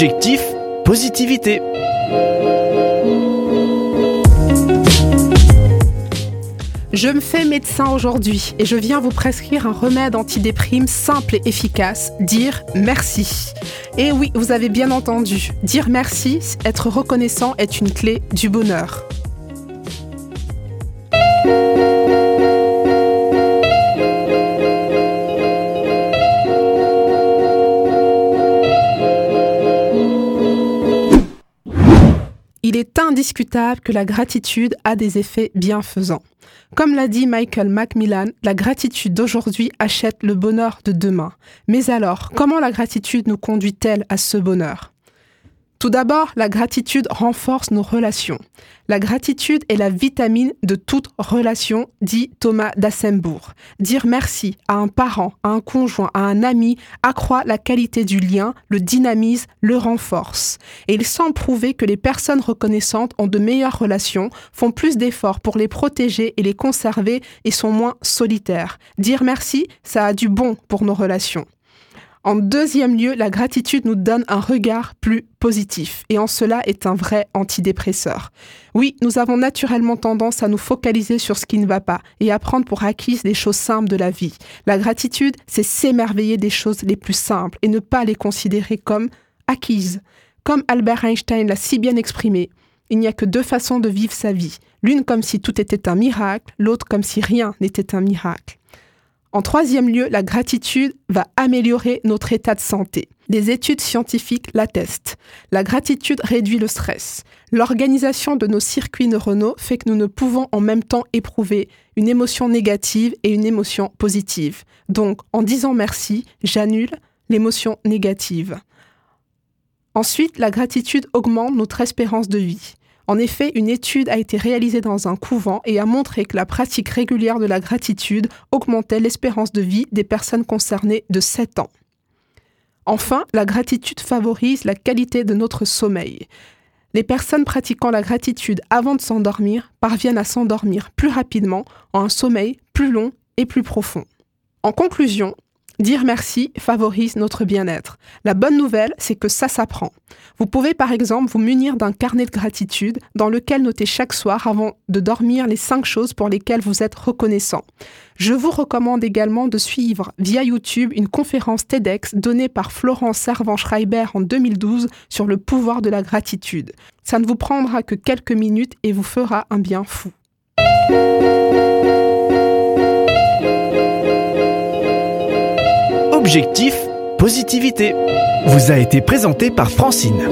Objectif, positivité. Je me fais médecin aujourd'hui et je viens vous prescrire un remède antidéprime simple et efficace, dire merci. Et oui, vous avez bien entendu, dire merci, être reconnaissant est une clé du bonheur. Il est indiscutable que la gratitude a des effets bienfaisants. Comme l'a dit Michael Macmillan, la gratitude d'aujourd'hui achète le bonheur de demain. Mais alors, comment la gratitude nous conduit-elle à ce bonheur? Tout d'abord, la gratitude renforce nos relations. La gratitude est la vitamine de toute relation, dit Thomas d'Assembourg. Dire merci à un parent, à un conjoint, à un ami accroît la qualité du lien, le dynamise, le renforce. Et il semble prouver que les personnes reconnaissantes ont de meilleures relations, font plus d'efforts pour les protéger et les conserver et sont moins solitaires. Dire merci, ça a du bon pour nos relations. En deuxième lieu, la gratitude nous donne un regard plus positif et en cela est un vrai antidépresseur. Oui, nous avons naturellement tendance à nous focaliser sur ce qui ne va pas et à prendre pour acquises les choses simples de la vie. La gratitude, c'est s'émerveiller des choses les plus simples et ne pas les considérer comme acquises. Comme Albert Einstein l'a si bien exprimé, il n'y a que deux façons de vivre sa vie, l'une comme si tout était un miracle, l'autre comme si rien n'était un miracle. En troisième lieu, la gratitude va améliorer notre état de santé. Des études scientifiques l'attestent. La gratitude réduit le stress. L'organisation de nos circuits neuronaux fait que nous ne pouvons en même temps éprouver une émotion négative et une émotion positive. Donc, en disant merci, j'annule l'émotion négative. Ensuite, la gratitude augmente notre espérance de vie. En effet, une étude a été réalisée dans un couvent et a montré que la pratique régulière de la gratitude augmentait l'espérance de vie des personnes concernées de 7 ans. Enfin, la gratitude favorise la qualité de notre sommeil. Les personnes pratiquant la gratitude avant de s'endormir parviennent à s'endormir plus rapidement en un sommeil plus long et plus profond. En conclusion, Dire merci favorise notre bien-être. La bonne nouvelle, c'est que ça s'apprend. Vous pouvez par exemple vous munir d'un carnet de gratitude dans lequel noter chaque soir avant de dormir les cinq choses pour lesquelles vous êtes reconnaissant. Je vous recommande également de suivre via YouTube une conférence TEDx donnée par Florence Servan-Schreiber en 2012 sur le pouvoir de la gratitude. Ça ne vous prendra que quelques minutes et vous fera un bien fou. Objectif, positivité. Vous a été présenté par Francine.